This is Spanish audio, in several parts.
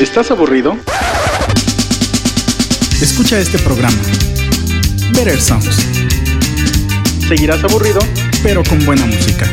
¿Estás aburrido? Escucha este programa. Better Sounds. ¿Seguirás aburrido? Pero con buena música.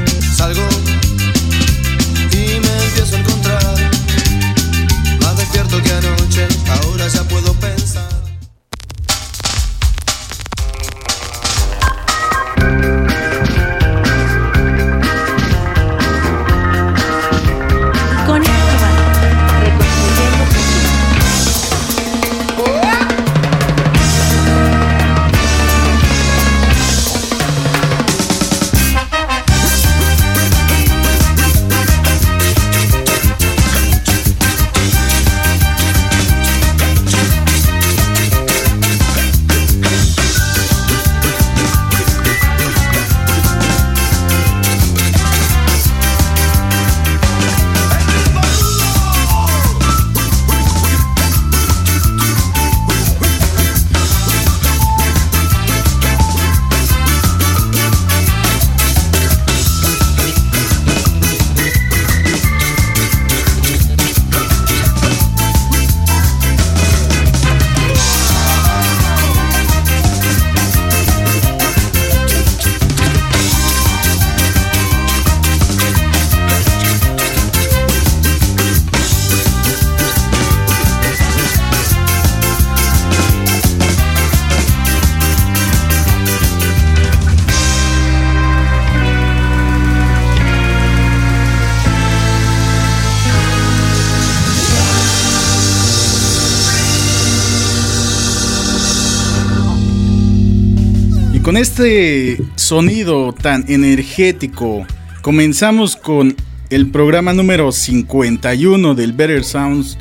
Este sonido tan energético, comenzamos con el programa número 51 del Better Sounds,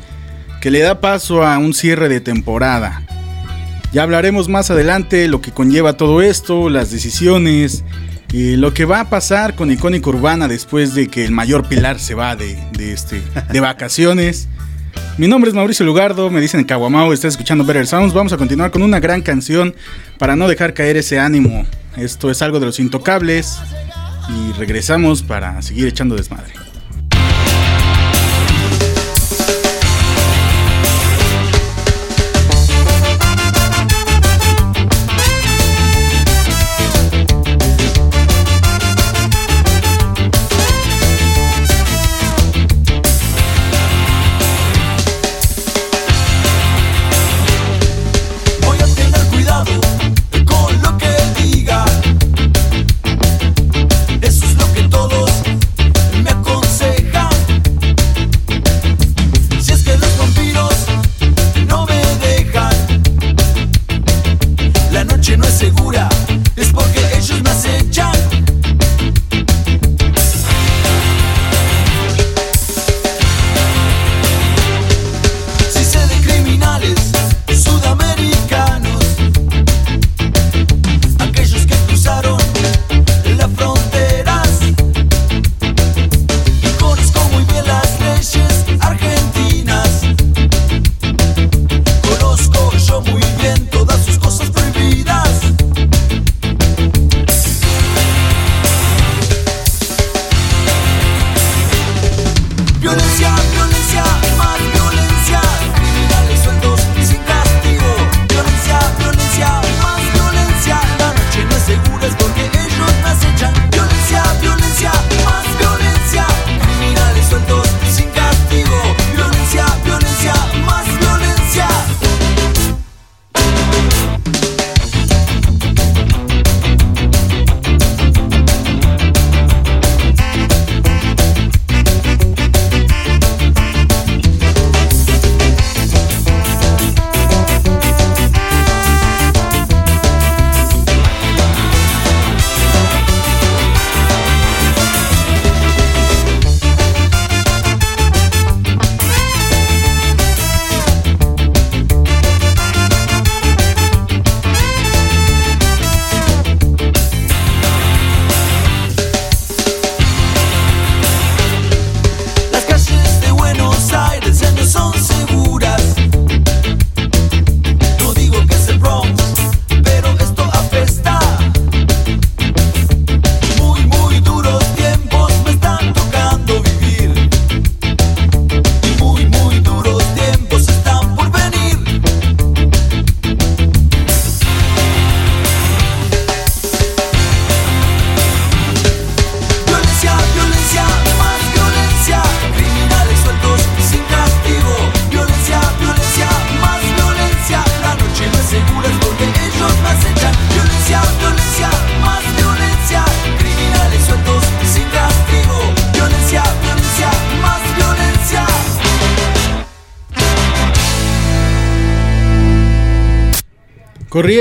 que le da paso a un cierre de temporada. Ya hablaremos más adelante lo que conlleva todo esto, las decisiones y lo que va a pasar con Icónica Urbana después de que el mayor pilar se va de, de este, de vacaciones. Mi nombre es Mauricio Lugardo, me dicen Caguamao, estás escuchando Better Sounds. Vamos a continuar con una gran canción para no dejar caer ese ánimo. Esto es algo de los intocables y regresamos para seguir echando desmadre.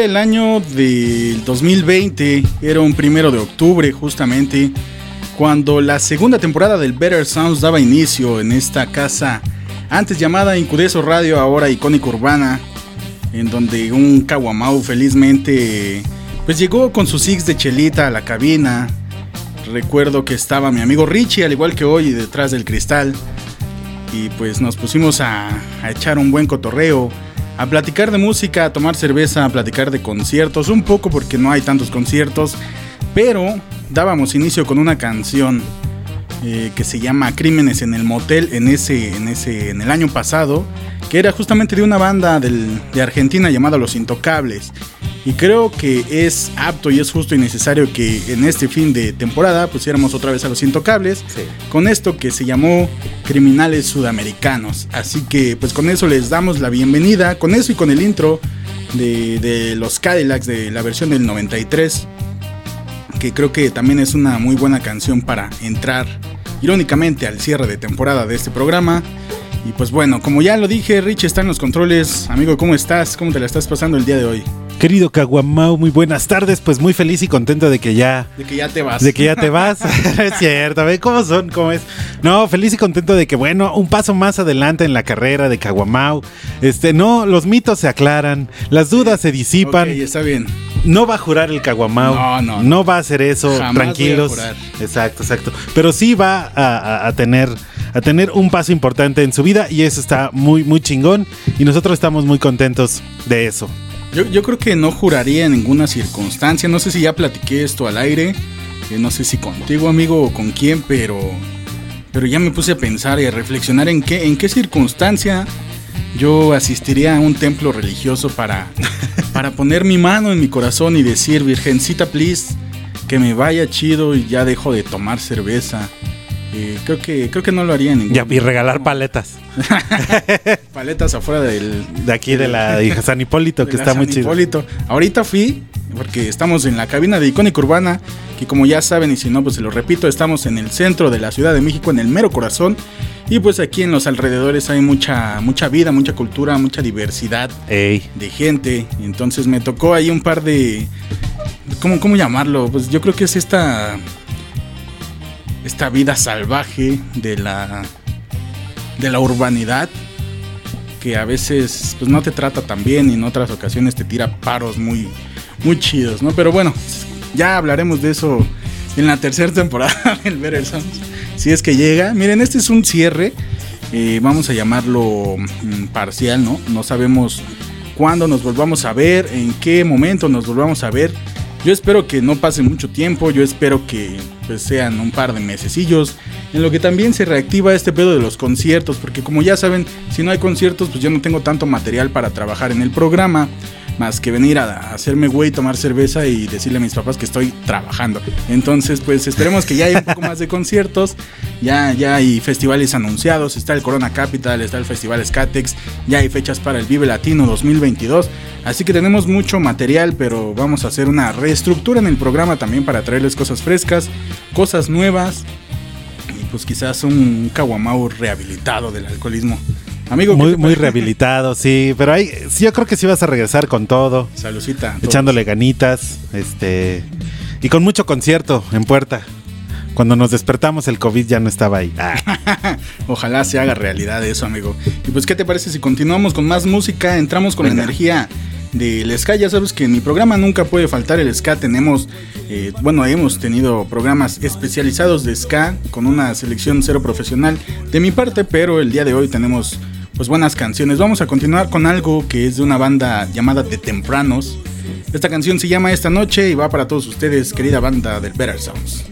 El año del 2020, era un primero de octubre justamente, cuando la segunda temporada del Better Sounds daba inicio en esta casa, antes llamada Incudeso Radio, ahora icónica urbana, en donde un Kawamau felizmente pues llegó con su six de chelita a la cabina. Recuerdo que estaba mi amigo Richie, al igual que hoy, detrás del cristal. Y pues nos pusimos a echar un buen cotorreo, a platicar de música, a tomar cerveza, a platicar de conciertos, un poco porque no hay tantos conciertos, pero dábamos inicio con una canción eh, que se llama Crímenes en el Motel en ese, en ese, en el año pasado, que era justamente de una banda del- de Argentina llamada Los Intocables. Y creo que es apto y es justo y necesario que en este fin de temporada pusiéramos otra vez a Los Intocables con esto que se llamó Criminales Sudamericanos. Así que pues con eso les damos la bienvenida, con eso y con el intro de, de los Cadillacs de la versión del 93 que creo que también es una muy buena canción para entrar irónicamente al cierre de temporada de este programa. Y pues bueno, como ya lo dije, Rich está en los controles. Amigo, ¿cómo estás? ¿Cómo te la estás pasando el día de hoy? Querido Caguamau, muy buenas tardes. Pues muy feliz y contento de que ya. De que ya te vas. De que ya te vas. es cierto, ¿ve cómo son? ¿Cómo es? No, feliz y contento de que, bueno, un paso más adelante en la carrera de Caguamau. Este, no, los mitos se aclaran, las dudas se disipan. Ok, está bien. No va a jurar el Caguamau. No, no, no. No va a hacer eso. Jamás tranquilos. voy a jurar. Exacto, exacto. Pero sí va a, a- a tener a tener un paso importante en su vida y eso está muy muy chingón y nosotros estamos muy contentos de eso. Yo, yo creo que no juraría en ninguna circunstancia. No sé si ya platiqué esto al aire. eh, no sé si contigo, amigo, o con quién, pero. Pero ya me puse a pensar y a reflexionar en qué, en qué circunstancia yo asistiría a un templo religioso para, para poner mi mano en mi corazón y decir, Virgencita, please, que me vaya chido y ya dejo de tomar cerveza. Eh, creo que creo que no lo haría en ningún Ya, y regalar paletas paletas afuera del, de aquí de la de San Hipólito de que la está muy San chido. Hipólito. Ahorita fui, porque estamos en la cabina de Icónica Urbana, que como ya saben, y si no, pues se lo repito, estamos en el centro de la Ciudad de México, en el mero corazón. Y pues aquí en los alrededores hay mucha, mucha vida, mucha cultura, mucha diversidad Ey, de gente. Entonces me tocó ahí un par de. ¿Cómo, cómo llamarlo? Pues yo creo que es esta. Esta vida salvaje de la. de la urbanidad. Que a veces pues no te trata tan bien y en otras ocasiones te tira paros muy, muy chidos, ¿no? Pero bueno, ya hablaremos de eso en la tercera temporada del Better Sounds. Si es que llega. Miren, este es un cierre. eh, vamos a llamarlo mm, parcial, ¿no? No sabemos cuándo nos volvamos a ver, en qué momento nos volvamos a ver. Yo espero que no pase mucho tiempo, yo espero que pues, sean un par de mesecillos, en lo que también se reactiva este pedo de los conciertos, porque como ya saben, si no hay conciertos, pues yo no tengo tanto material para trabajar en el programa, más que venir a hacerme güey, tomar cerveza y decirle a mis papás que estoy trabajando. Entonces, pues esperemos que ya haya un poco más de conciertos, ya, ya hay festivales anunciados, está el Corona Capital, está el Festival Skatex, ya hay fechas para el Vive Latino 2022, así que tenemos mucho material, pero vamos a hacer una reestructura en el programa también para traerles cosas frescas, cosas nuevas pues quizás un Kawamau rehabilitado del alcoholismo. Amigo, ¿qué muy muy rehabilitado, sí, pero ahí sí, yo creo que sí vas a regresar con todo, Salucita. echándole ganitas, este y con mucho concierto en puerta. Cuando nos despertamos el COVID ya no estaba ahí. Ah, Ojalá se haga realidad eso, amigo. Y pues, ¿qué te parece si continuamos con más música? Entramos con la energía del ska. Ya sabes que en mi programa nunca puede faltar el ska. Tenemos, eh, bueno, hemos tenido programas especializados de ska con una selección cero profesional de mi parte, pero el día de hoy tenemos pues buenas canciones. Vamos a continuar con algo que es de una banda llamada The Tempranos. Esta canción se llama Esta Noche y va para todos ustedes, querida banda del Better Sounds.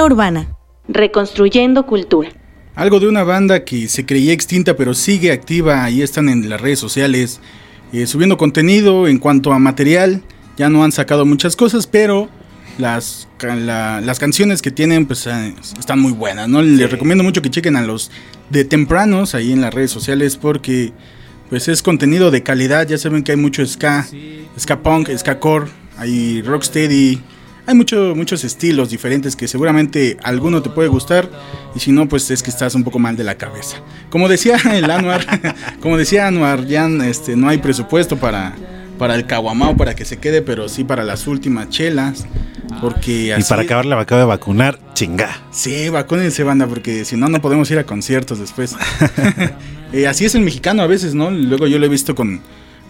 Urbana. Reconstruyendo cultura. Algo de una banda que se creía extinta pero sigue activa, ahí están en las redes sociales, eh, subiendo contenido en cuanto a material, ya no han sacado muchas cosas, pero las, la- las canciones que tienen pues eh, están muy buenas, ¿no? Les recomiendo mucho que chequen a los de tempranos ahí en las redes sociales porque pues es contenido de calidad, ya saben que hay mucho ska, ska punk, ska core, hay rocksteady, hay mucho, muchos estilos diferentes que seguramente alguno te puede gustar y si no pues es que estás un poco mal de la cabeza. Como decía el Anuar, como decía Anuar, ya este, no hay presupuesto para, para el caguamao para que se quede, pero sí para las últimas chelas. Porque Y así, para acabar la acabo de vacunar, chinga. Sí, vacúnense, banda, porque si no, no podemos ir a conciertos después. Eh, así es el mexicano a veces, ¿no? Luego yo lo he visto con,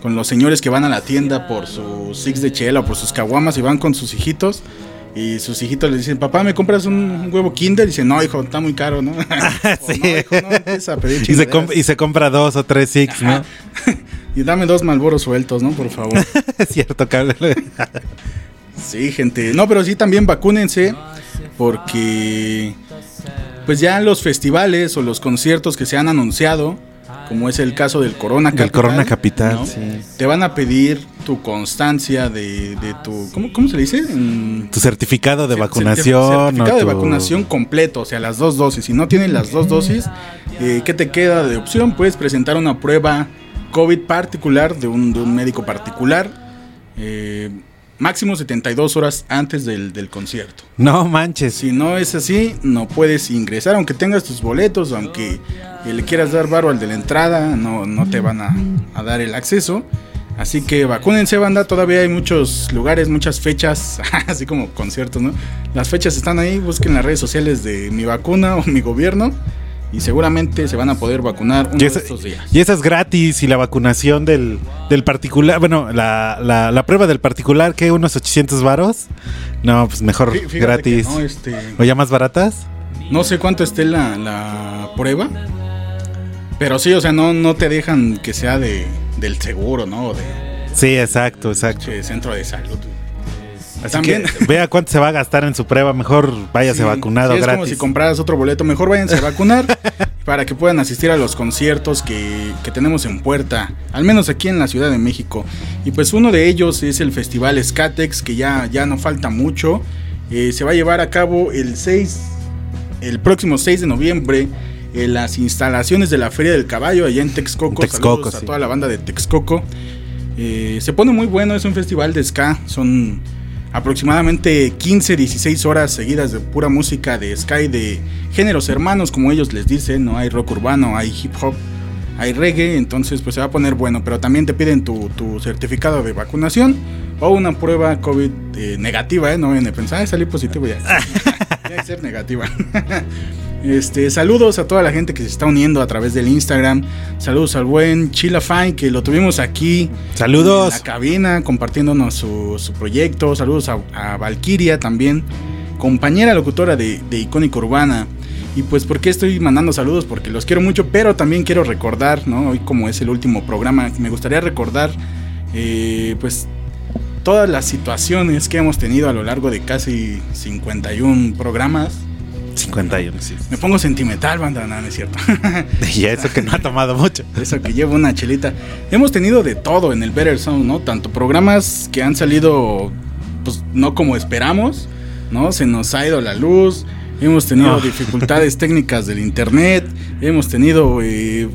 con los señores que van a la tienda por sus six de chela o por sus caguamas y van con sus hijitos. Y sus hijitos le dicen, papá, ¿me compras un, un huevo kinder? Y dice, no, hijo, está muy caro, ¿no? O, Sí. no, hijo, no, empieza a pedir Y se, chingaderas". comp- y se compra dos o tres six, ¿no? Y dame dos malboros sueltos, ¿no? Por favor. es cierto, cabrón. Sí, gente. No, pero sí también vacúnense porque pues ya los festivales o los conciertos que se han anunciado, como es el caso del Corona Del Corona Capital, ¿no? sí. te van a pedir tu constancia de, de tu ¿cómo, cómo se le dice? Mm, Tu certificado de vacunación. Certificado o de tu- vacunación completo, o sea, las dos dosis. Si no tienen las dos dosis, eh, ¿qué te queda de opción? Puedes presentar una prueba COVID particular de un, de un médico particular. eh, máximo 72 horas antes del, del concierto. No manches. Si no es así, no puedes ingresar, aunque tengas tus boletos, aunque le quieras dar varo al de la entrada, no, no te van a, a dar el acceso. Así que vacúnense, banda. Todavía hay muchos lugares, muchas fechas, así como conciertos, ¿no? Las fechas están ahí. Busquen las redes sociales de mi vacuna o mi gobierno. Y seguramente se van a poder vacunar uno Y de estos días. y esa es gratis y la vacunación del, del particular, bueno, la, la, la prueba del particular, que unos 800 varos. No, pues mejor Fí- gratis. no, este, ¿O ya más baratas? No sé cuánto esté la, la prueba. Pero sí, o sea, no, no te dejan que sea de, del seguro, ¿no? De Sí, exacto, exacto. che, centro de salud. Así También. que vea cuánto se va a gastar en su prueba, mejor váyase Sí, vacunado sí, es gratis. como si compraras otro boleto. Mejor váyanse a vacunar para que puedan asistir a los conciertos que, que tenemos en puerta. Al menos aquí en la Ciudad de México. Y pues uno de ellos es el Festival Skatex, que ya, ya no falta mucho. Eh, se va a llevar a cabo el 6, el próximo 6 de noviembre. En las instalaciones de la Feria del Caballo, allá en Texcoco. Texcoco, Saludos a sí. toda la banda de Texcoco. Eh, se pone muy bueno, es un festival de ska. Son aproximadamente 15, 16 horas seguidas de pura música de ska y de géneros hermanos, como ellos les dicen. No hay rock urbano, hay hip hop, hay reggae. Entonces, pues se va a poner bueno. Pero también te piden tu, tu certificado de vacunación o una prueba COVID eh, negativa, ¿eh? No vayan a pensar, "Ay, salí positivo ya. Tiene que ser negativa. Este, saludos a toda la gente que se está uniendo a través del Instagram. Saludos al buen Chila Fine, que lo tuvimos aquí. Saludos. En la cabina, compartiéndonos su, su proyecto. Saludos a, a Valkyria también, compañera locutora de, de Icónica Urbana. Y pues, ¿por qué estoy mandando saludos? Porque los quiero mucho, pero también quiero recordar, ¿no? Hoy, como es el último programa, me gustaría recordar, eh, pues, todas las situaciones que hemos tenido a lo largo de casi 51 programas. 51, sí. Me pongo sentimental, banda, no, no es cierto. Y eso que no ha tomado mucho. Eso que llevo una chelita. Hemos tenido de todo en el Better Sound, ¿no? Tanto programas que han salido, pues, no como esperamos, ¿no? Se nos ha ido la luz, hemos tenido dificultades técnicas del internet, hemos tenido eh,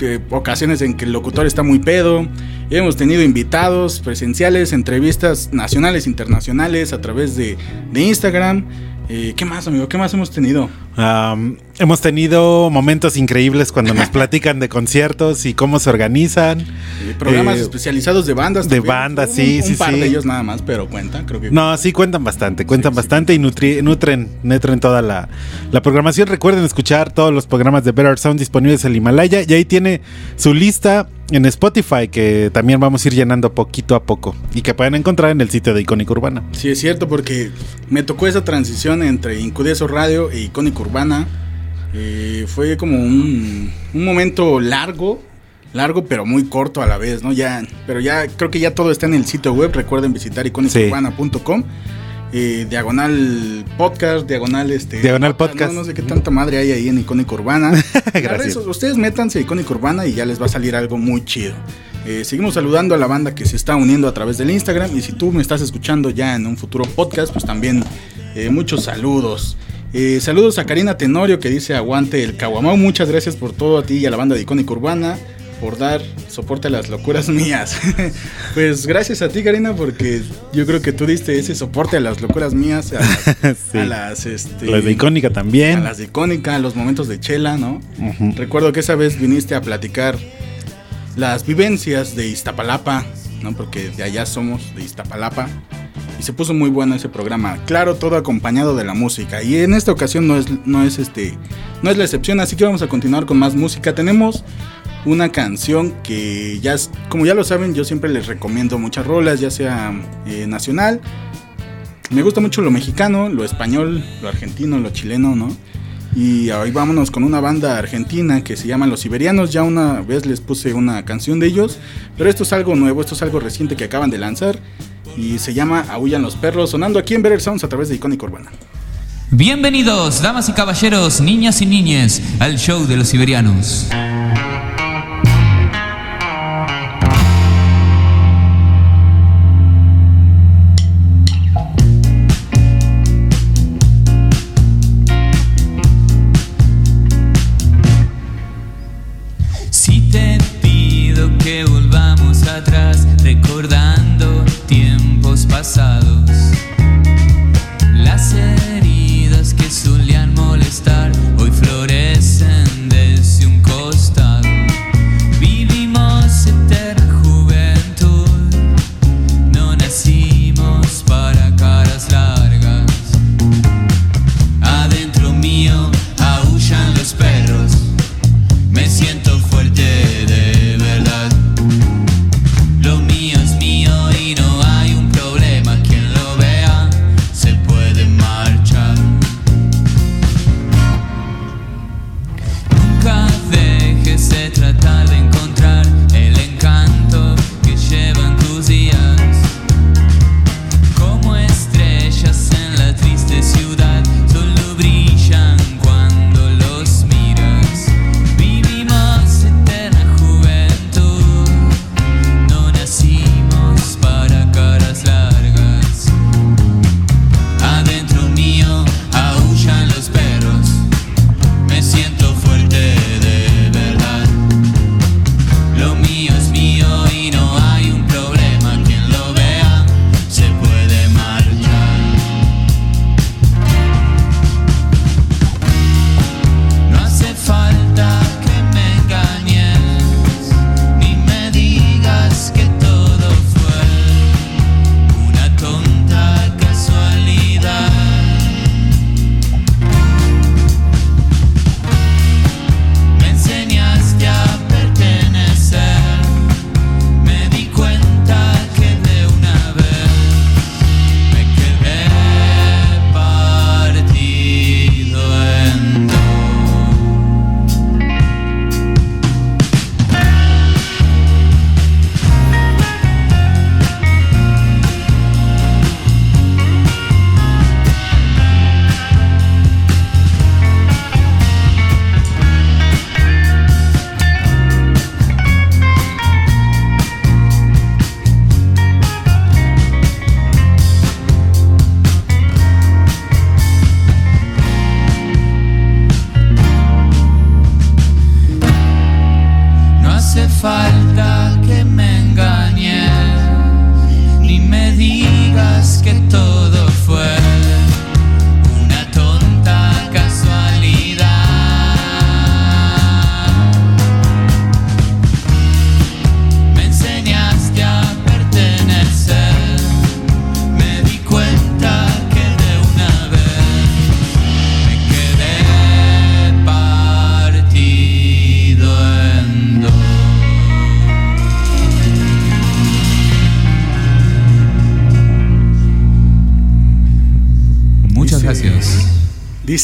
eh, ocasiones en que el locutor está muy pedo, hemos tenido invitados presenciales, entrevistas nacionales, internacionales a través de, de Instagram. Eh, ¿Qué más, amigo? ¿Qué más hemos tenido? Am, hemos tenido momentos increíbles cuando nos platican de conciertos y cómo se organizan. Programas Eh, especializados de bandas. de también. bandas, Un- sí, un, sí, par sí. de ellos nada más, pero cuentan, creo que. No, sí cuentan bastante, cuentan bastante y nutri- nutren, nutren toda la, la programación. Recuerden escuchar todos los programas de Better Sound disponibles en Himalaya y ahí tiene su lista en Spotify que también vamos a ir llenando poquito a poco y que pueden encontrar en el sitio de Icónica Urbana. Sí, es cierto, porque me tocó esa transición entre Incudeso Radio e Icónica Urbana. Eh, fue como un, un momento largo, largo pero muy corto a la vez, ¿no? Ya, pero ya creo que ya todo está en el sitio web. Recuerden visitar icónicaurbana.com. eh, diagonal podcast, diagonal este. Diagonal podcast. No, no sé qué tanta madre hay ahí en Icónica Urbana. Gracias. ustedes métanse a Icónica Urbana y ya les va a salir algo muy chido. Eh, seguimos saludando a la banda que se está uniendo a través del Instagram. Y si tú me estás escuchando ya en un futuro podcast, pues también eh, muchos saludos. Eh, saludos a Karina Tenorio que dice aguante el Caguamau. Muchas gracias por todo a ti y a la banda de Icónica Urbana por dar soporte a las locuras mías. pues gracias a ti Karina porque yo creo que tú diste ese soporte a las locuras mías, a las, Sí. a las, este, Las de icónica a también. las de Icónica, a los momentos de Chela, ¿no? Recuerdo que esa vez viniste a platicar las vivencias de Iztapalapa, ¿no? Porque de allá somos, de Iztapalapa. Y se puso muy bueno ese programa. Claro, todo acompañado de la música. Y en esta ocasión no es, no es este. No es la excepción. Así que vamos a continuar con más música. Tenemos una canción que ya como ya lo saben, yo siempre les recomiendo muchas rolas, ya sea eh, nacional. Me gusta mucho lo mexicano, lo español, lo argentino, lo chileno, ¿no? Y ahí vámonos con una banda argentina que se llama Los Siberianos. Ya una vez les puse una canción de ellos, pero esto es algo nuevo, esto es algo reciente que acaban de lanzar y se llama Aullan los perros, sonando aquí en Better Sounds a través de Icónica Urbana. Bienvenidos, damas y caballeros, niñas y niñes, al show de los siberianos.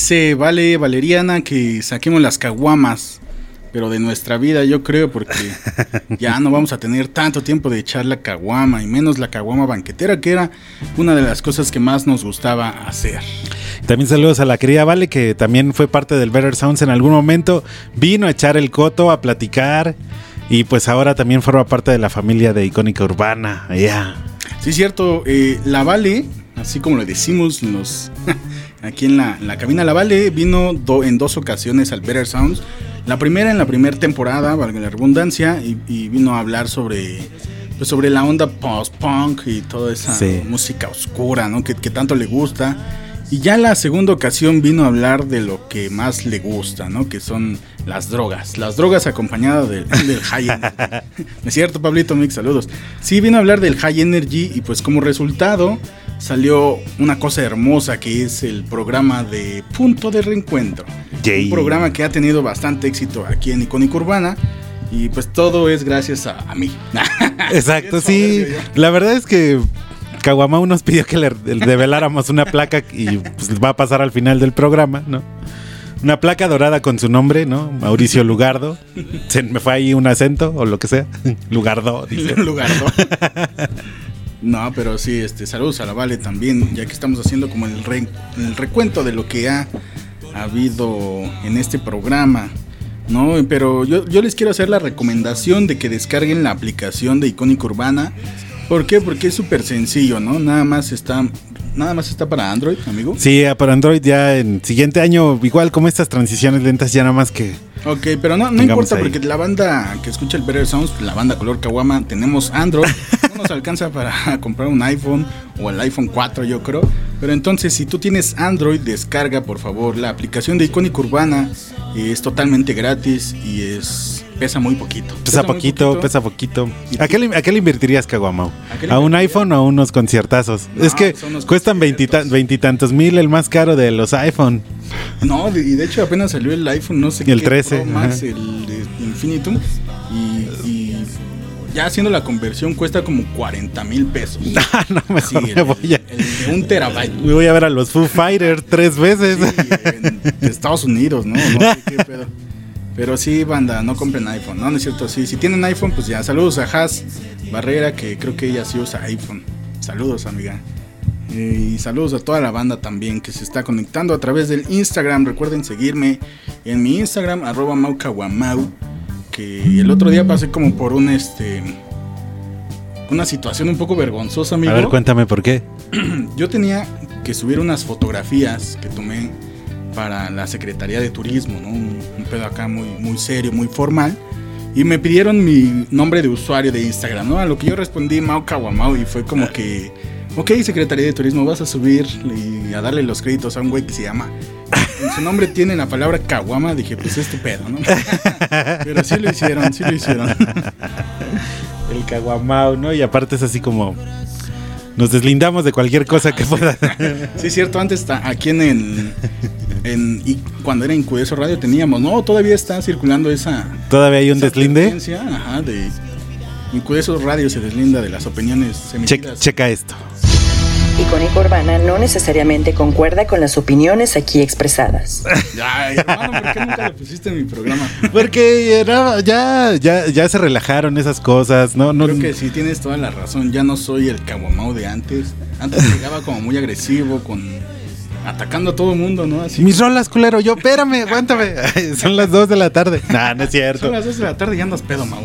Dice- Vale Valeriana que saquemos las caguamas. pero de nuestra vida yo creo porque ya no vamos a tener tanto tiempo de echar la caguama y menos la caguama banquetera que era una de las cosas que más nos gustaba hacer. También saludos a la querida Vale, que también fue parte del Better Sounds en algún momento. Vino a echar el coto, a platicar. Y pues ahora también forma parte de la familia de Icónica Urbana. Ya. Sí, cierto, eh, la Vale, así como le decimos los, aquí en la, en la cabina, la Vale vino do- en dos ocasiones al Better Sounds. La primera en la primera temporada, valga la redundancia, y, y vino a hablar sobre, pues sobre la onda post-punk y toda esa Sí. música oscura, ¿no? Que, que tanto le gusta. Y ya la segunda ocasión vino a hablar de lo que más le gusta, ¿no? Que son las drogas. Las drogas acompañadas del, del high energy. ¿No es cierto, Pablito Mix? Saludos. Sí, vino a hablar del high energy y pues como resultado salió una cosa hermosa que es el programa de Punto de Reencuentro. Yay. Un programa que ha tenido bastante éxito aquí en Icónica Urbana. Y pues todo es gracias a, a mí. Exacto, sí. La verdad es que Caguamau nos pidió que le reveláramos una placa y pues va a pasar al final del programa, ¿no? Una placa dorada con su nombre, ¿no? Mauricio Lugardo. Se me fue ahí un acento o lo que sea. Lugardo, dice. lugar, ¿no? Pero sí, este, saludos a la Vale también, ya que estamos haciendo como el, re- el recuento de lo que ha habido en este programa, ¿no? Pero yo, yo les quiero hacer la recomendación de que descarguen la aplicación de Icónica Urbana. ¿Por qué? Porque es súper sencillo, ¿no? Nada más está, nada más está para Android, amigo. Sí, para Android ya en siguiente año, igual como estas transiciones lentas, ya nada más que. Ok, pero no, no importa ahí. porque la banda que escucha el Better Sounds, la banda color Kawama, tenemos Android. No nos alcanza para comprar un iPhone o el iPhone 4, yo creo. Pero entonces, si tú tienes Android, descarga por favor la aplicación de Icónica Urbana. Es totalmente gratis y es pesa muy poquito. Pesa poquito, pesa poquito. ¿A qué, le, ¿A qué le invertirías, Caguamau? ¿A ¿A un iPhone o a unos conciertazos? No, es que unos cuestan veintitantos mil el más caro de los iPhone. No, y de hecho apenas salió el iPhone, no sé el qué 13, Pro Max, ajá. el de Infinitum. Y, y ya haciendo la conversión cuesta como 40 mil pesos. Ah, no, Sí, mejor el, me voy a. el de un terabyte. Me voy a ver a los Foo Fighters tres veces. Sí, en Estados Unidos, ¿no? No sé qué pedo. Pero sí, banda, no compren iPhone, ¿no? No es cierto, sí. Si tienen iPhone, pues ya. Saludos a Has Barrera, que creo que ella sí usa iPhone. Saludos, amiga. Eh, Y saludos a toda la banda también que se está conectando a través del Instagram. Recuerden seguirme en mi Instagram, arroba maucaguamau. Que el otro día pasé como por un este. Una situación un poco vergonzosa, amigo. A ver, cuéntame por qué. Yo tenía que subir unas fotografías que tomé para la Secretaría de Turismo, ¿no? Un, un pedo acá muy, muy serio, muy formal. Y me pidieron mi nombre de usuario de Instagram, ¿no? A lo que yo respondí Mau Kawamau y fue como que, ok, Secretaría de Turismo, vas a subir y a darle los créditos a un güey que se llama... En su nombre tiene la palabra Kawama, dije, pues es tu pedo, ¿no? Pero sí lo hicieron, sí lo hicieron. El Caguamau, ¿no? Y aparte es así como. Nos deslindamos de cualquier cosa que pueda. Sí, es cierto, antes aquí en el. En, y cuando era Incudeso Radio teníamos, no, todavía está circulando esa. Todavía hay un deslinde. Ajá, de. Incudeso Radio se deslinda de las opiniones Che- checa esto. Icónica Urbana no necesariamente concuerda con las opiniones aquí expresadas. Ay, hermano, ¿por qué nunca lo pusiste en mi programa? Porque era- ya, ya, ya se relajaron esas cosas, ¿no? no Creo que sí tienes toda la razón. Ya no soy el caguamao de antes. Antes llegaba como muy agresivo, con atacando a todo el mundo, ¿no? Así. Mis rolas, culero. Yo, espérame, aguántame. Son las 2 de la tarde. Nah, no es Son cierto. las 2 de la tarde y andas pedo, Mau.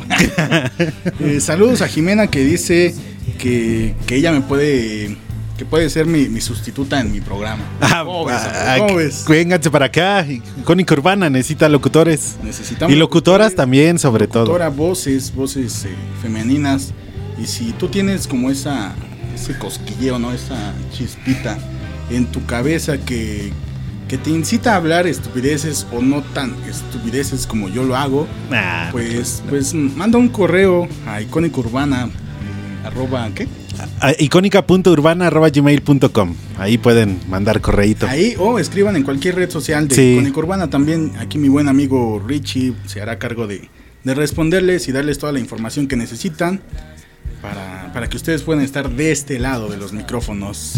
Eh, saludos a Jimena que dice que, que ella me puede. que puede ser mi, mi sustituta en mi programa. Ah, ¿Cómo ves, ah, amigo? ¿Cómo ves? Vénganse para acá. Icónica Urbana necesita locutores. Necesitamos Y locutoras locutores, también, sobre todo. locutora, voces, voces eh, femeninas. Y si tú tienes como esa ese cosquilleo, ¿no? Esa chispita en tu cabeza que, que te incita a hablar estupideces o no tan estupideces como yo lo hago, Nah, pues, pues manda un correo a icónica urbana arroba ¿qué? icónica.urbana.gmail.com Ahí pueden mandar correíto. Ahí o escriban en cualquier red social de Sí. Icónica Urbana. También aquí mi buen amigo Richie se hará cargo de, de responderles y darles toda la información que necesitan para, para que ustedes puedan estar de este lado de los micrófonos.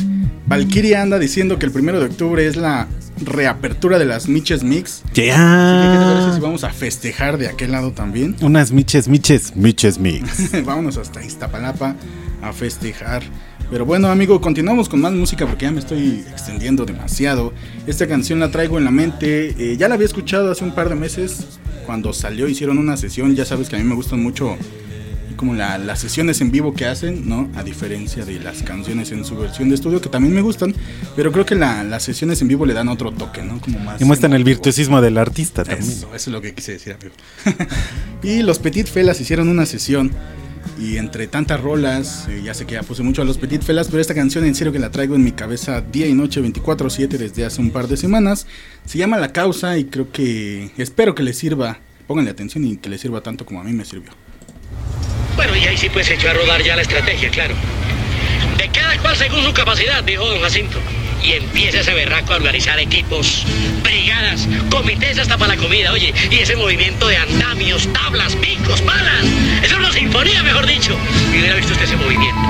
Valkyria anda diciendo que el primero de octubre es la reapertura de las Miches Mix. Así que, ¿qué te parece si Ya. vamos a festejar de aquel lado también? Unas miches, miches, miches mix. Vámonos hasta Iztapalapa a festejar. Pero bueno, amigo, continuamos con más música porque ya me estoy extendiendo demasiado. Esta canción la traigo en la mente. eh, ya la había escuchado hace un par de meses. Cuando salió, hicieron una sesión. Ya sabes que a mí me gustan mucho como la- las sesiones en vivo que hacen, ¿no? A diferencia de las canciones en su versión de estudio, que también me gustan. Pero creo que la- las sesiones en vivo le dan otro toque, ¿no? Como más. Y muestran el virtuosismo del artista también. Eso, eso es lo que quise decir, amigo. y los Petit Felas hicieron una sesión. Y entre tantas rolas, eh, ya sé que ya puse mucho a los Petit Felas, pero esta canción en serio que la traigo en mi cabeza día y noche 24-7 desde hace un par de semanas. Se llama La Causa y creo que espero que les sirva. Pónganle atención y que les sirva tanto como a mí me sirvió. Bueno, y ahí sí pues echó a rodar ya la estrategia, claro. De cada cual según su capacidad, dijo don Jacinto. Y empieza ese berraco a organizar equipos, brigadas, comités hasta para la comida, oye. Y ese movimiento de andamios, tablas, picos, palas. Es una sinfonía, mejor dicho. Y hubiera visto usted ese movimiento.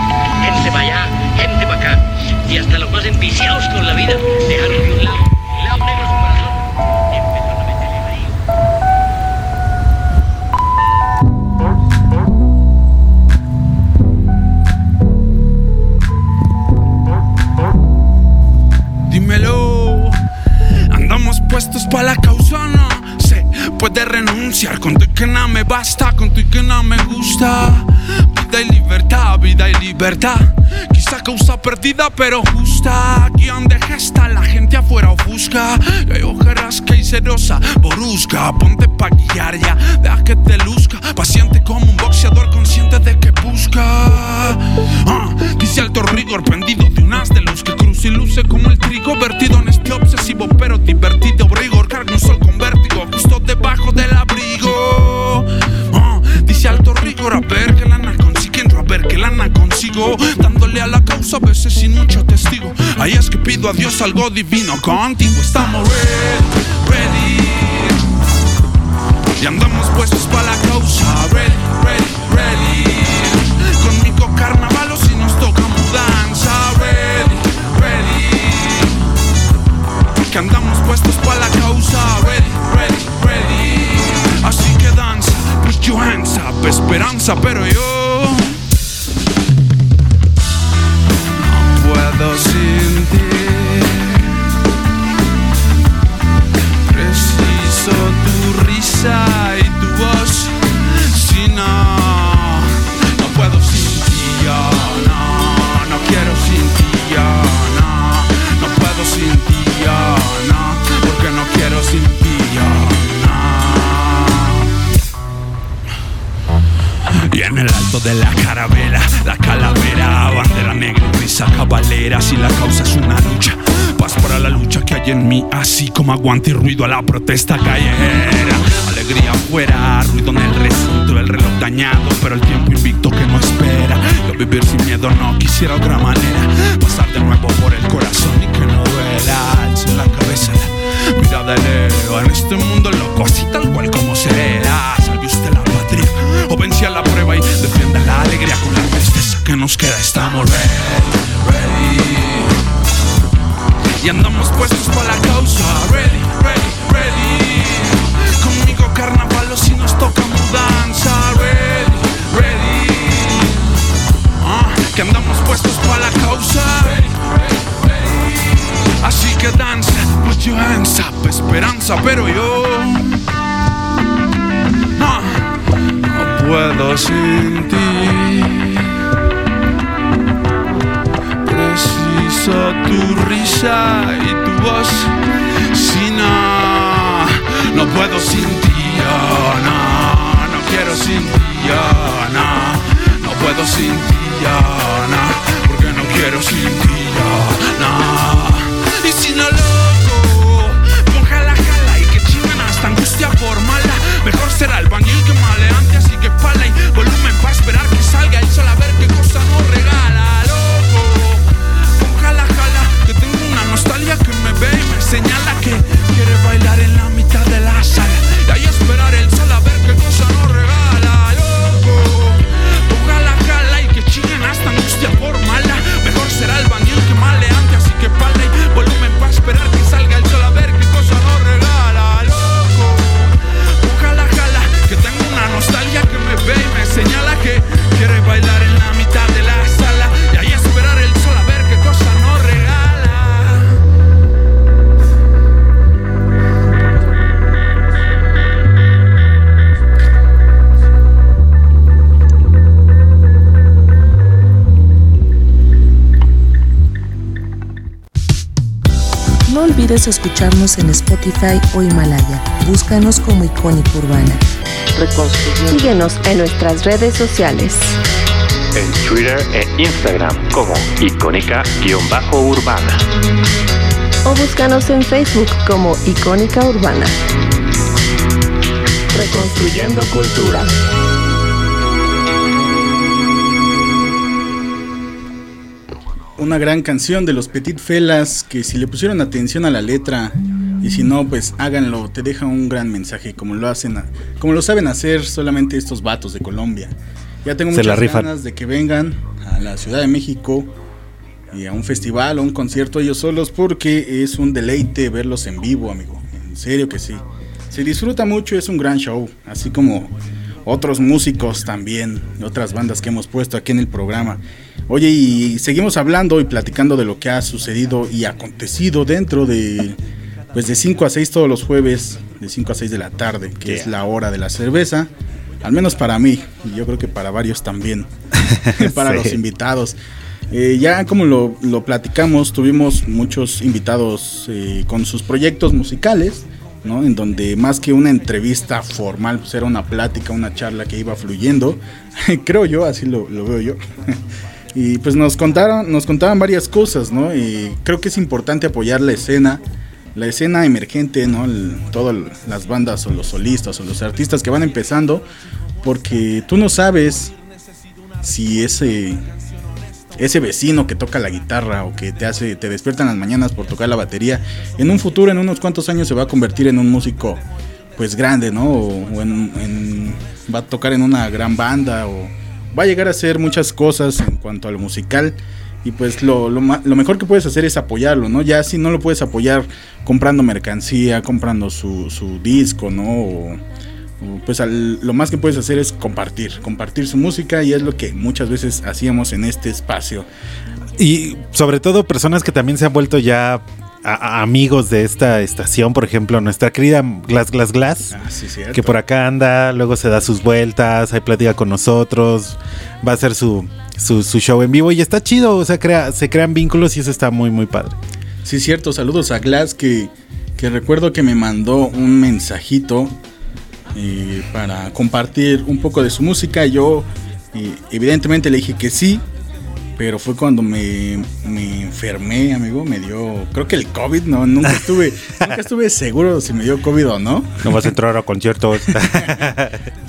Gente para allá, gente para acá. Y hasta los más enviciados con la vida dejaron de un lado, lado. Puestos pa' la causa, no se puede renunciar. Con tu que nada me basta, con tu que nada me gusta. Vida y libertad, vida y libertad. Quizá causa perdida, pero justa. Aquí donde gesta la gente afuera ofusca. Y hay cerosa, borusca. Ponte pa' guiar ya, deja que te luzca. Paciente como un boxeador consciente de que busca. Ah, dice alto rigor, pendido de un haz de luz que cruza y luce como el trigo vertido en este obsesivo pero divertido rigor. Carga un sol con vértigo justo debajo del abrigo. Ah, dice alto rigor, a ver consigo. Dándole a la causa a veces sin mucho testigo. Ahí es que pido a Dios algo divino contigo. Estamos ready, ready. Y andamos puestos para la causa, ready, ready, ready. Conmigo carnaval o si nos toca mudanza, ready, ready. Que andamos puestos para la causa, ready, ready, ready. Así que danza, put your hands up, esperanza, pero yo puedo sin ti. Preciso tu risa y tu voz. Si no, no puedo sin ti, yo no, no quiero sin ti, yo no, no puedo sin ti, yo no, porque no quiero sin ti, yo no. Y en el alto de la carabela, la calavera, bandera negra y la causa es una lucha, paz para la lucha que hay en mí, así como aguante y ruido a la protesta callejera. Alegría afuera, ruido en el recinto, el reloj dañado, pero el tiempo invicto que no espera. Yo vivir sin miedo no quisiera otra manera, pasar de nuevo por el corazón y que no duela. Alzo la cabeza, la mirada eleva en este mundo loco, así tal cual como será. Salve usted la patria, o vence a la prueba y defienda la alegría con la tristeza que nos queda. Estamos ready. Y andamos puestos para la causa, ready, ready, ready. Conmigo carnaval si nos toca mudanza, ready, ready. Ah, que andamos puestos para la causa. Así que danza, put your hands up, esperanza, pero yo ah, no puedo sin tu risa y tu voz. Si no, no puedo sin ti, yo no, no quiero sin ti, yo no, no puedo sin ti, yo no, porque no quiero sin ti, olvides escucharnos en Spotify o Himalaya. Búscanos como Icónica Urbana. Síguenos en nuestras redes sociales. En Twitter e Instagram como icónica-urbana. O búscanos en Facebook como Icónica Urbana. Reconstruyendo cultura. Una gran canción de los Petit Felas que si le pusieron atención a la letra y si no, pues háganlo, te deja un gran mensaje como lo hacen, a- como lo saben hacer solamente estos vatos de Colombia. Ya tengo Se muchas ganas de que vengan a la Ciudad de México y a un festival o un concierto ellos solos porque es un deleite verlos en vivo, amigo. En serio que sí. Se disfruta mucho, es un gran show, así como otros músicos también, otras bandas que hemos puesto aquí en el programa. Oye, y seguimos hablando y platicando de lo que ha sucedido y acontecido dentro de pues de 5 a 6 todos los jueves, de 5 a 6 de la tarde, que es la hora de la cerveza, al menos para mí, y yo creo que para varios también, para Sí. los invitados. Eh, ya como lo, lo platicamos, tuvimos muchos invitados eh, con sus proyectos musicales, ¿no? En donde más que una entrevista formal, pues era una plática, una charla que iba fluyendo, creo yo, así lo, lo veo yo. y pues nos contaron, nos contaban varias cosas, ¿no? Y creo que es importante apoyar la escena, la escena emergente, ¿no? Todas las bandas o los solistas o los artistas que van empezando, porque tú no sabes si ese ese vecino que toca la guitarra o que te hace te despierta en las mañanas por tocar la batería, en un futuro, en unos cuantos años se va a convertir en un músico pues grande, ¿no? O, o en, en- va a tocar en una gran banda o va a llegar a hacer muchas cosas en cuanto a lo musical y pues lo, mejor que puedes hacer es apoyarlo, ¿no? Ya si no lo puedes apoyar comprando mercancía, comprando su, su disco, ¿no? O, pues al- lo más que puedes hacer es compartir, compartir su música y es lo que muchas veces hacíamos en este espacio. Y sobre todo personas que también se han vuelto ya a- a- amigos de esta estación, por ejemplo, nuestra querida Glass Glass Glass, Ah, sí, que por acá anda, luego se da sus vueltas, ahí platica con nosotros, va a hacer su, su, su show en vivo y está chido, o sea, crea, se crean vínculos y eso está muy, muy padre. Sí, cierto. Saludos a Glass que, que recuerdo que me mandó un mensajito eh, para compartir un poco de su música. Yo eh, evidentemente le dije que sí, pero fue cuando me, me enfermé, amigo. Me dio, creo que el COVID, no, nunca estuve, nunca estuve seguro si me dio COVID o no. No vas a entrar a conciertos.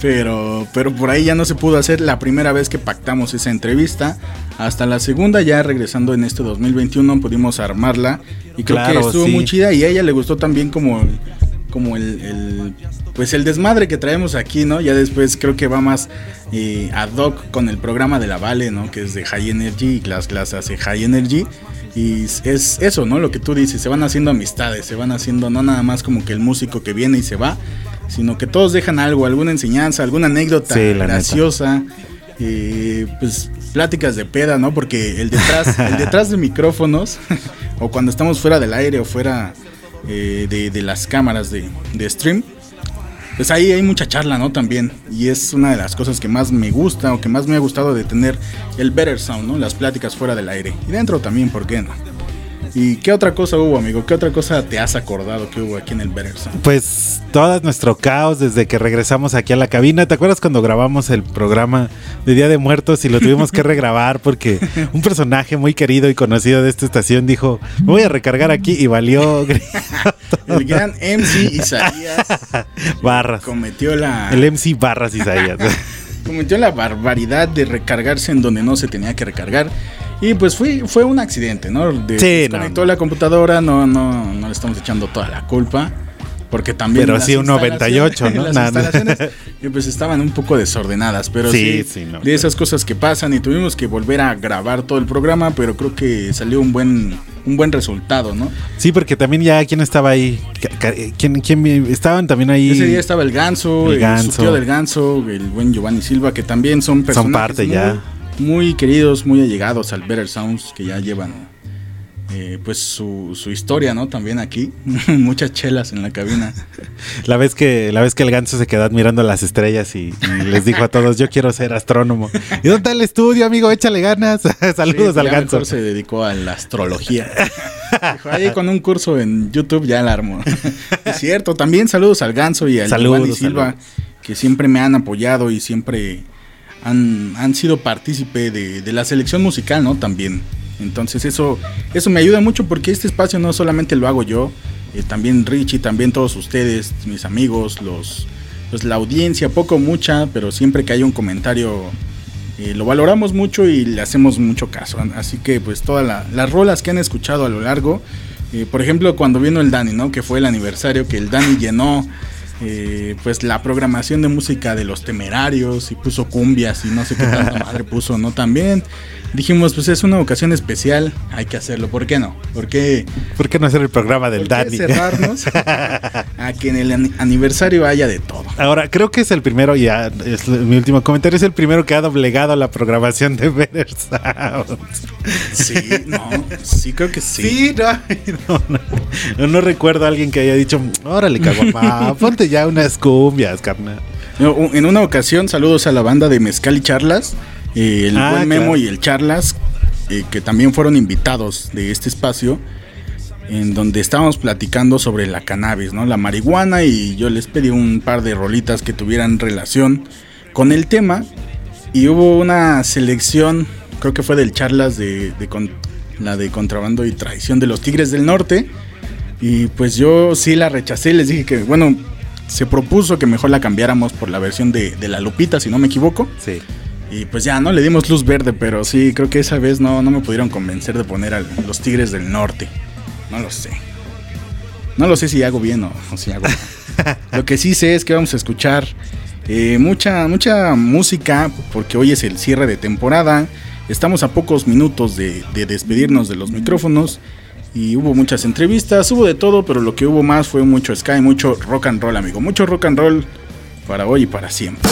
Pero, pero por ahí ya no se pudo hacer la primera vez que pactamos esa entrevista. Hasta la segunda, ya regresando en este 2021, pudimos armarla. Y creo Claro, que estuvo sí. muy chida. Y a ella le gustó también como, como el, el- pues el desmadre que traemos aquí, ¿no? Ya después creo que va más eh, ad hoc con el programa de la Vale, ¿no? Que es de High Energy y las clases hace High Energy. Y es eso, ¿no? Lo que tú dices, se van haciendo amistades, se van haciendo no nada más como que el músico que viene y se va, sino que todos dejan algo, alguna enseñanza, alguna anécdota Sí, graciosa, eh, pues pláticas de peda, ¿no? Porque el detrás, el detrás de micrófonos, o cuando estamos fuera del aire o fuera eh, de, las cámaras de, de stream, pues ahí hay mucha charla, ¿no? También. Y es una de las cosas que más me gusta o que más me ha gustado de tener el Better Sound, ¿no? Las pláticas fuera del aire. Y dentro también, ¿por qué no? ¿Y qué otra cosa hubo, amigo? ¿Qué otra cosa te has acordado que hubo aquí en el Better Sound? Pues todo nuestro caos desde que regresamos aquí a la cabina. ¿Te acuerdas cuando grabamos el programa de Día de Muertos y lo tuvimos que regrabar porque un personaje muy querido y conocido de esta estación dijo, "Me voy a recargar aquí y valió El gran MC Isaías barras. cometió la, El MC Barras Isaías. cometió la barbaridad de recargarse en donde no se tenía que recargar. Y pues fue, fue un accidente, ¿no? De, Sí, desconectó no, no. la computadora, no, no, no le estamos echando toda la culpa. Porque también. Pero sí un 98, ¿no? Las instalaciones eh, pues estaban un poco desordenadas. Pero Sí, sí, sí, no, de esas cosas que pasan y tuvimos que volver a grabar todo el programa. Pero creo que salió un buen, un buen resultado, ¿no? Sí, porque también ya quién estaba ahí. Ca- ¿Quién, quién estaban también ahí? Ese día estaba el ganso, El el, Ganso. su tío del ganso, el buen Giovanni Silva, que también son personas parte muy, ya. Muy queridos, muy allegados al Better Sounds, que ya llevan eh, pues su, su historia, ¿no? También aquí. Muchas chelas en la cabina. La vez que la vez que el ganso se quedó admirando las estrellas y, y les dijo a todos, yo quiero ser astrónomo. ¿Y dónde está el estudio, amigo? Échale ganas. Saludos Sí, al ganso. mejor se dedicó a la astrología. Dijo, ahí con un curso en YouTube ya la armó. es cierto, también saludos al Ganso y al Saludos, Giovanni Silva, saludos. que siempre me han apoyado y siempre han, han sido partícipe de, de la selección musical, ¿no? También. Entonces eso, eso me ayuda mucho porque este espacio no solamente lo hago yo, eh, también Richie, también todos ustedes, mis amigos, los, pues la audiencia, poco mucha, pero siempre que hay un comentario eh, lo valoramos mucho y le hacemos mucho caso. Así que pues todas la- las rolas que han escuchado a lo largo, eh, por ejemplo cuando vino el Dani, ¿no? Que fue el aniversario que el Dani llenó eh, pues la programación de música de los temerarios y puso cumbias y no sé qué tanta madre puso, ¿no? También dijimos pues es una ocasión especial, hay que hacerlo, ¿por qué no? ¿Por qué? ¿Por qué no hacer el programa del ¿Por qué Dani? cerrarnos a que en el ani- aniversario haya de todo? Ahora, creo que es el primero, ya es mi último comentario, es el primero que ha doblegado la programación de Better Sounds. Sí, no, sí creo que sí. Sí, no, no, no, no recuerdo a alguien que haya dicho, órale, caguamá, ponte ya unas cumbias, carnal. En una ocasión, saludos a la banda de Mezcal y Charlas, el Ah, buen Memo claro. y el Charlas, eh, que también fueron invitados de este espacio, en donde estábamos platicando sobre la cannabis, ¿no? La marihuana, y yo les pedí un par de rolitas que tuvieran relación con el tema, y hubo una selección, creo que fue del Charlas de, de con- la de contrabando y traición de los Tigres del Norte, y pues yo sí la rechacé, les dije que, bueno, se propuso que mejor la cambiáramos por la versión de, de la Lupita, si no me equivoco. Sí. Y pues ya, ¿no? Le dimos luz verde, pero sí, creo que esa vez no, no me pudieron convencer de poner a los Tigres del Norte. No lo sé. No lo sé si hago bien o, o si hago mal. Lo que sí sé es que vamos a escuchar eh, mucha, mucha música, porque hoy es el cierre de temporada. Estamos a pocos minutos de, de despedirnos de los micrófonos. Y hubo muchas entrevistas, hubo de todo, pero lo que hubo más fue mucho Sky, mucho rock and roll, amigo. Mucho rock and roll para hoy y para siempre.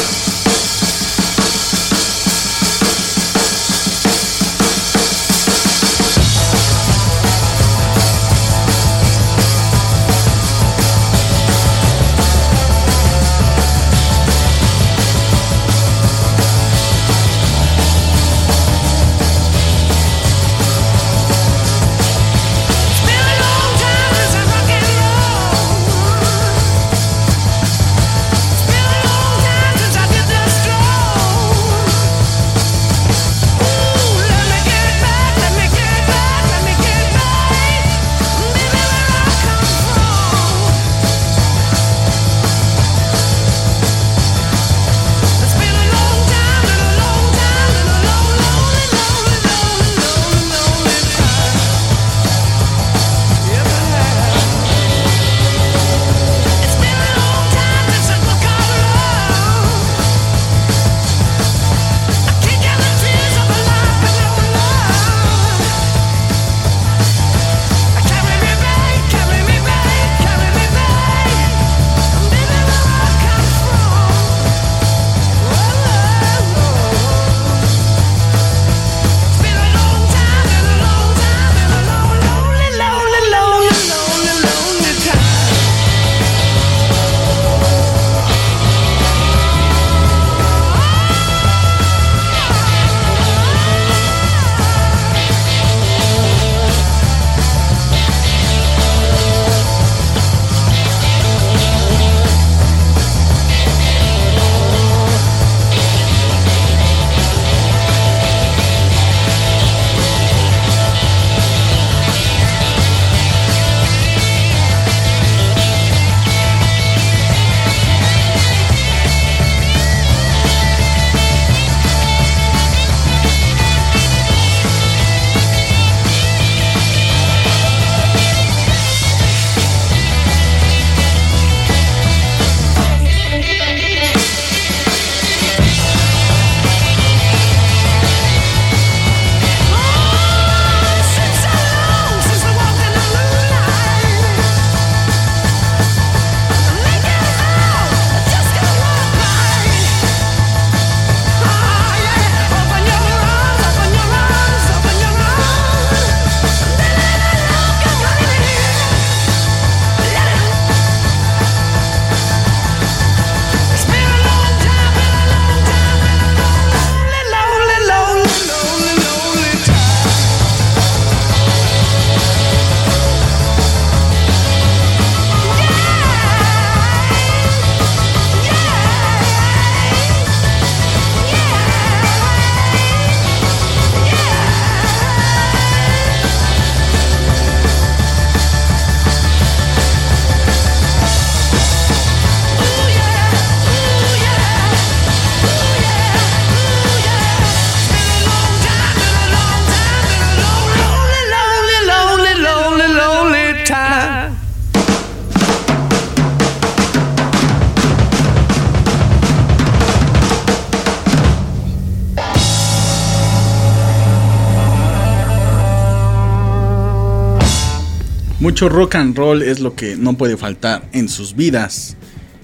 Mucho rock and roll es lo que no puede faltar en sus vidas.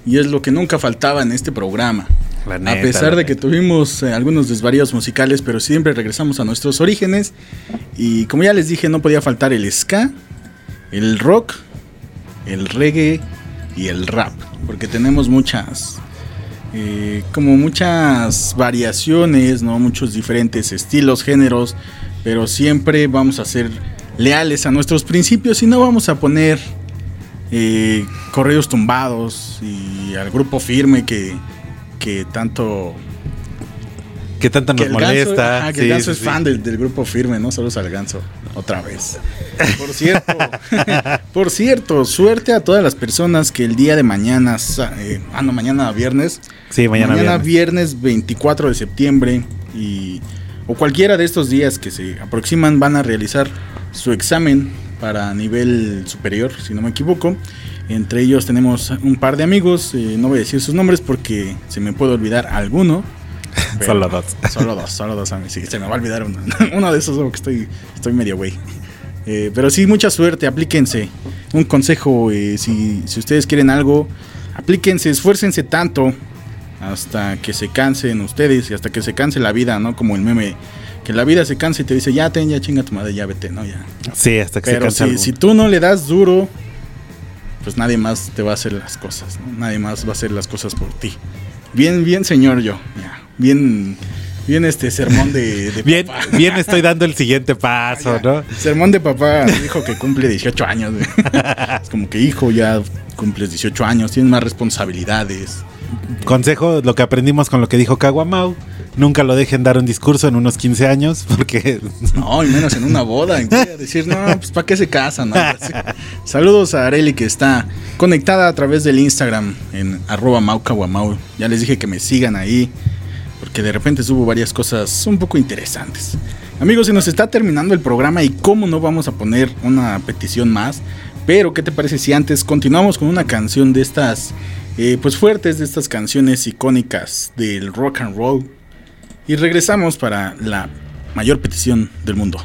Y es lo que nunca faltaba en este programa. Neta, a pesar de que tuvimos eh, algunos desvaríos musicales, pero siempre regresamos a nuestros orígenes. Y como ya les dije, no podía faltar el ska, el rock, el reggae y el rap. Porque tenemos muchas, eh, como muchas variaciones, ¿no? Muchos diferentes estilos, géneros. Pero siempre vamos a ser leales a nuestros principios y no vamos a poner eh, corridos tumbados y al grupo firme que, que tanto ¿Qué tanto nos que ganso, molesta? ajá, que Sí, el ganso sí, es sí. fan del, del grupo firme, ¿no? Saludos al ganso, otra vez. Por cierto, por cierto, suerte a todas las personas que el día de mañana, eh, ah, no, mañana viernes, Sí, mañana, viernes. viernes 24 de septiembre y o cualquiera de estos días que se aproximan van a realizar su examen para nivel superior, si no me equivoco. Entre ellos tenemos un par de amigos, eh, no voy a decir sus nombres porque se me puede olvidar alguno. Solo dos. Solo dos, solo dos amigos. Sí, se me va a olvidar uno, uno de esos porque estoy, estoy medio güey. Eh, pero sí, mucha suerte, aplíquense. Un consejo, eh, si, si ustedes quieren algo, aplíquense, esfuércense tanto hasta que se cansen ustedes y hasta que se canse la vida, ¿no? Como el meme, que la vida se canse y te dice, ya ten, ya chinga tu madre, ya vete, ¿no? Ya. Sí, hasta que Pero se cansa si, algo. si tú no le das duro, pues nadie más te va a hacer las cosas, ¿no? Nadie más va a hacer las cosas por ti. Bien, bien, señor yo. ya. Bien, bien este sermón de, de Bien, papá. bien estoy dando el siguiente paso, ¿no? Sermón de papá, dijo que cumple 18 años. Es como que hijo, ya cumples 18 años, tienes más responsabilidades. Consejo, lo que aprendimos con lo que dijo Caguamau. Nunca lo dejen dar un discurso en unos 15 años, porque No, y menos en una boda. a decir, no, pues ¿para qué se casan? no? Así. Saludos a Areli que está conectada a través del Instagram en arroba maucaguamau. Ya les dije que me sigan ahí, porque de repente subo varias cosas un poco interesantes. Amigos, se nos está terminando el programa y cómo no vamos a poner una petición más. Pero, ¿qué te parece si antes continuamos con una canción de estas, eh, pues fuertes, de estas canciones icónicas del rock and roll? Y regresamos para la mayor petición del mundo.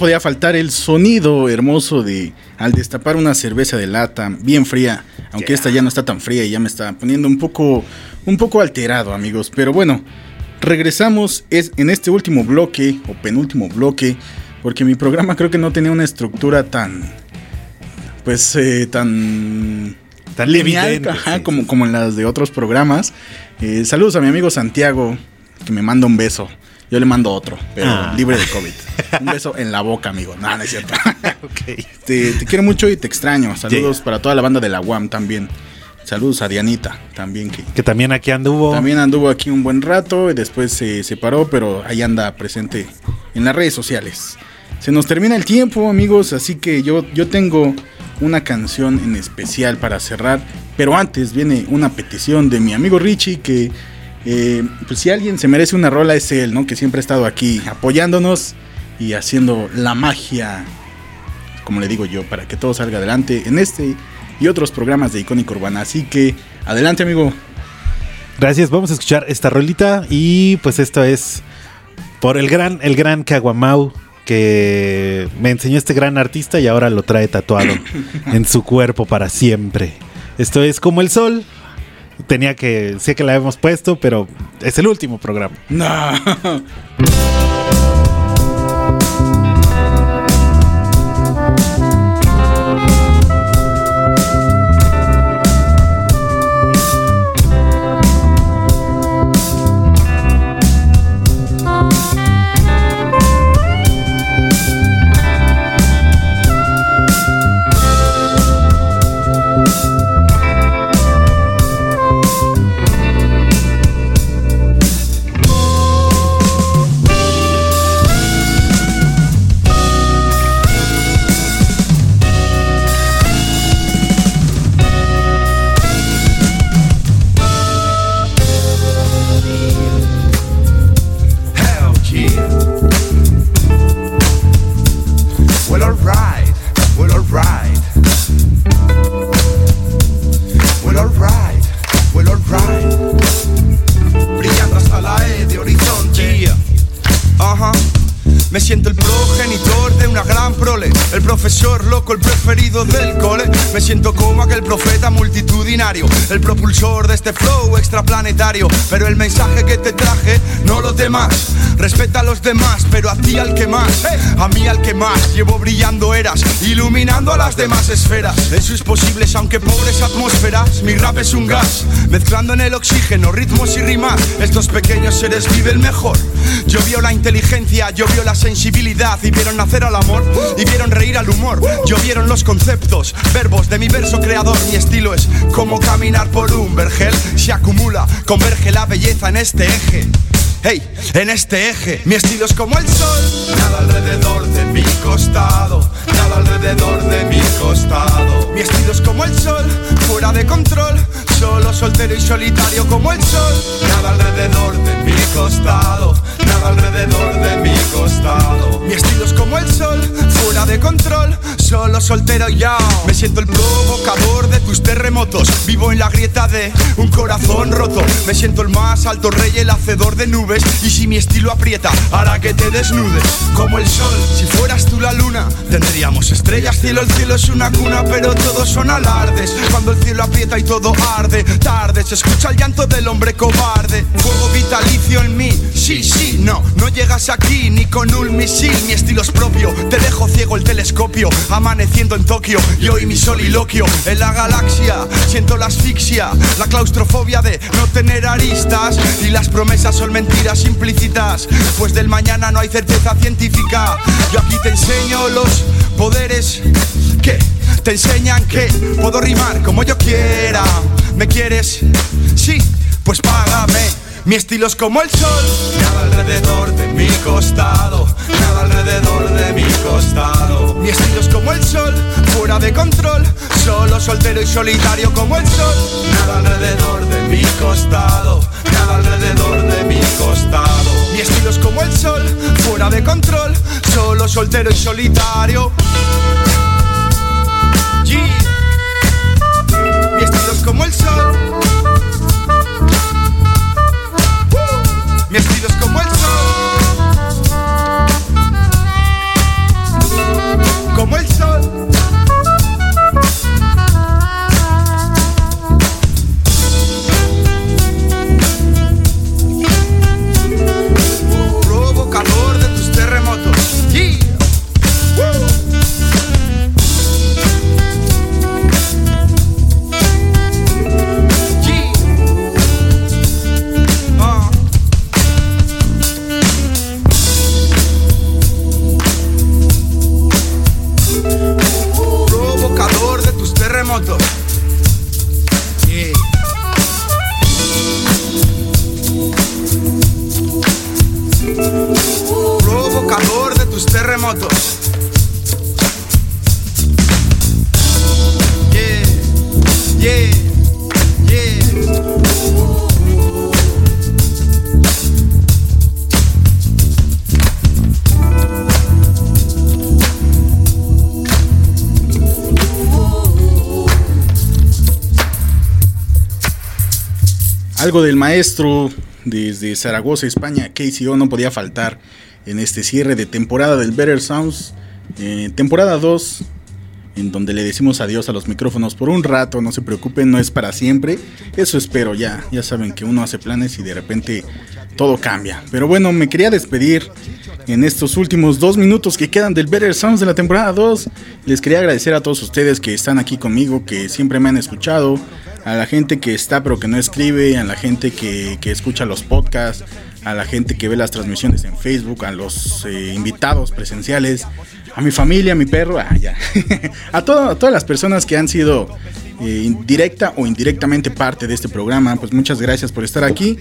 Podía faltar el sonido hermoso de al destapar una cerveza de lata bien fría, aunque esta ya no está tan fría y ya me está poniendo un poco un poco alterado, amigos, pero bueno, regresamos es en este último bloque o penúltimo bloque porque mi programa creo que no tenía una estructura tan pues eh, tan Tan lineal, ajá, como, como en las de otros programas. Eh, saludos a mi amigo Santiago, que me manda un beso. Yo le mando otro, pero Ah. libre de COVID. Un beso en la boca, amigo. No, no es cierto. te, te quiero mucho y te extraño. Saludos para toda la banda de la UAM también. Saludos a Dianita también, que Que también aquí anduvo. también anduvo aquí un buen rato y después se separó, pero ahí anda presente en las redes sociales. Se nos termina el tiempo, amigos, así que yo, yo tengo una canción en especial para cerrar, pero antes viene una petición de mi amigo Richie que eh, pues si alguien se merece una rola es él, ¿no? Que siempre ha estado aquí apoyándonos y haciendo la magia, como le digo yo, para que todo salga adelante en este y otros programas de Icónica Urbana. Así que adelante, amigo. Gracias, vamos a escuchar esta rolita y pues esto es por el gran, el gran Caguamau que me enseñó este gran artista y ahora lo trae tatuado en su cuerpo para siempre. Esto es como el sol. Tenía que, sé que la hemos puesto, pero es el último programa. No. Me siento como aquel profeta multitudinario, el propulsor de este flow extraplanetario. Pero el mensaje que te traje, no los demás. Respeta a los demás, pero a ti al que más. A mí al que más. Llevo brillando eras, iluminando a las demás esferas. En sus posibles, aunque pobres atmósferas, mi rap es un gas. Mezclando en el oxígeno ritmos y rimas. Estos pequeños seres viven mejor. Yo vio la inteligencia, yo vio la sensibilidad y vieron nacer al amor y vieron reír al humor. Yo vieron los conceptos, verbos de mi verso creador. Mi estilo es como caminar por un vergel. Se acumula, converge la belleza en este eje. Hey, en este eje, mi estilo es como el sol. Nada alrededor de mi costado, nada alrededor de mi costado. Mi estilo es como el sol, fuera de control, solo soltero y solitario como el sol. Nada alrededor de mi costado, nada alrededor de mi Mi estilo es como el sol, fuera de control, solo soltero ya. Me siento el provocador de tus terremotos, vivo en la grieta de un corazón roto. Me siento el más alto rey, el hacedor de nubes. Y si mi estilo aprieta, hará que te desnudes. Como el sol, si fueras tú la luna, tendríamos estrellas. Cielo, el cielo es una cuna, pero todos son alardes. Cuando el cielo aprieta y todo arde, tarde se escucha el llanto del hombre cobarde. Fuego vitalicio en mí, sí, sí, no, no llegas aquí ni con un misil. Mi estilo es propio, te dejo ciego el telescopio. Amaneciendo en Tokio, y hoy mi soliloquio. En la galaxia, siento la asfixia, la claustrofobia de no tener aristas. Y las promesas son mentiras implícitas, pues del mañana no hay certeza científica. Yo aquí te enseño los poderes que te enseñan que puedo rimar como yo quiera. ¿Me quieres? Sí, pues págame. Mi estilo es como el sol, nada alrededor de mi costado, nada alrededor de mi costado. Mi estilo es como el sol, fuera de control, solo soltero y solitario como el sol, nada alrededor de mi costado, nada alrededor de mi costado. Mi estilo es como el sol, fuera de control, solo soltero y solitario. Mi estilo es como el sol. Mi estilo Del maestro desde Zaragoza, España, KCO, no podía faltar en este cierre de temporada del Better Sounds. eh, temporada 2, en donde le decimos adiós a los micrófonos por un rato, no se preocupen, no es para siempre. Eso espero ya, ya saben que uno hace planes y de repente todo cambia. Pero bueno, me quería despedir en estos últimos dos minutos que quedan del Better Sounds de la temporada 2. Les quería agradecer a todos ustedes que están aquí conmigo, que siempre me han escuchado, a la gente que está pero que no escribe, a la gente que, que escucha los podcasts, a la gente que ve las transmisiones en Facebook, a los eh, invitados presenciales, a mi familia, a mi perro, ah, ya. a, todas las personas que han sido eh, directa o indirectamente parte de este programa, pues muchas gracias por estar aquí.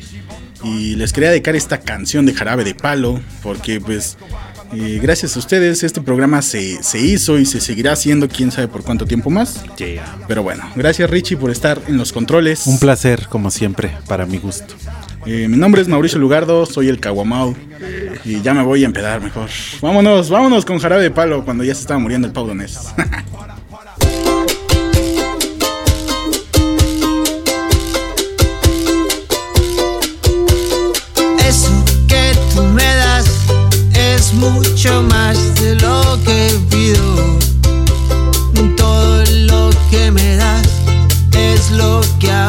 Y les quería dedicar esta canción de Jarabe de Palo, porque pues eh, gracias a ustedes este programa se, se hizo y se seguirá haciendo quién sabe por cuánto tiempo más. Pero bueno, gracias Richie por estar en los controles. Un placer, como siempre, para mi gusto. Eh, mi nombre es Mauricio Lugardo, soy el Caguamau y ya me voy a empedar mejor. Vámonos, vámonos con Jarabe de Palo cuando ya se estaba muriendo el Pau Donés. mucho más de lo que pido. Todo lo que me das es lo que ahora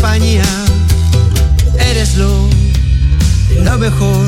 compañía. Eres lo, lo mejor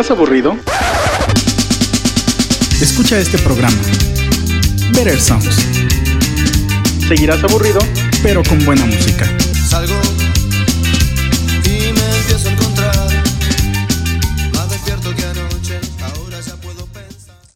¿Estás aburrido? Escucha este programa. Better Sounds. ¿Seguirás aburrido? Pero con buena música. Salgo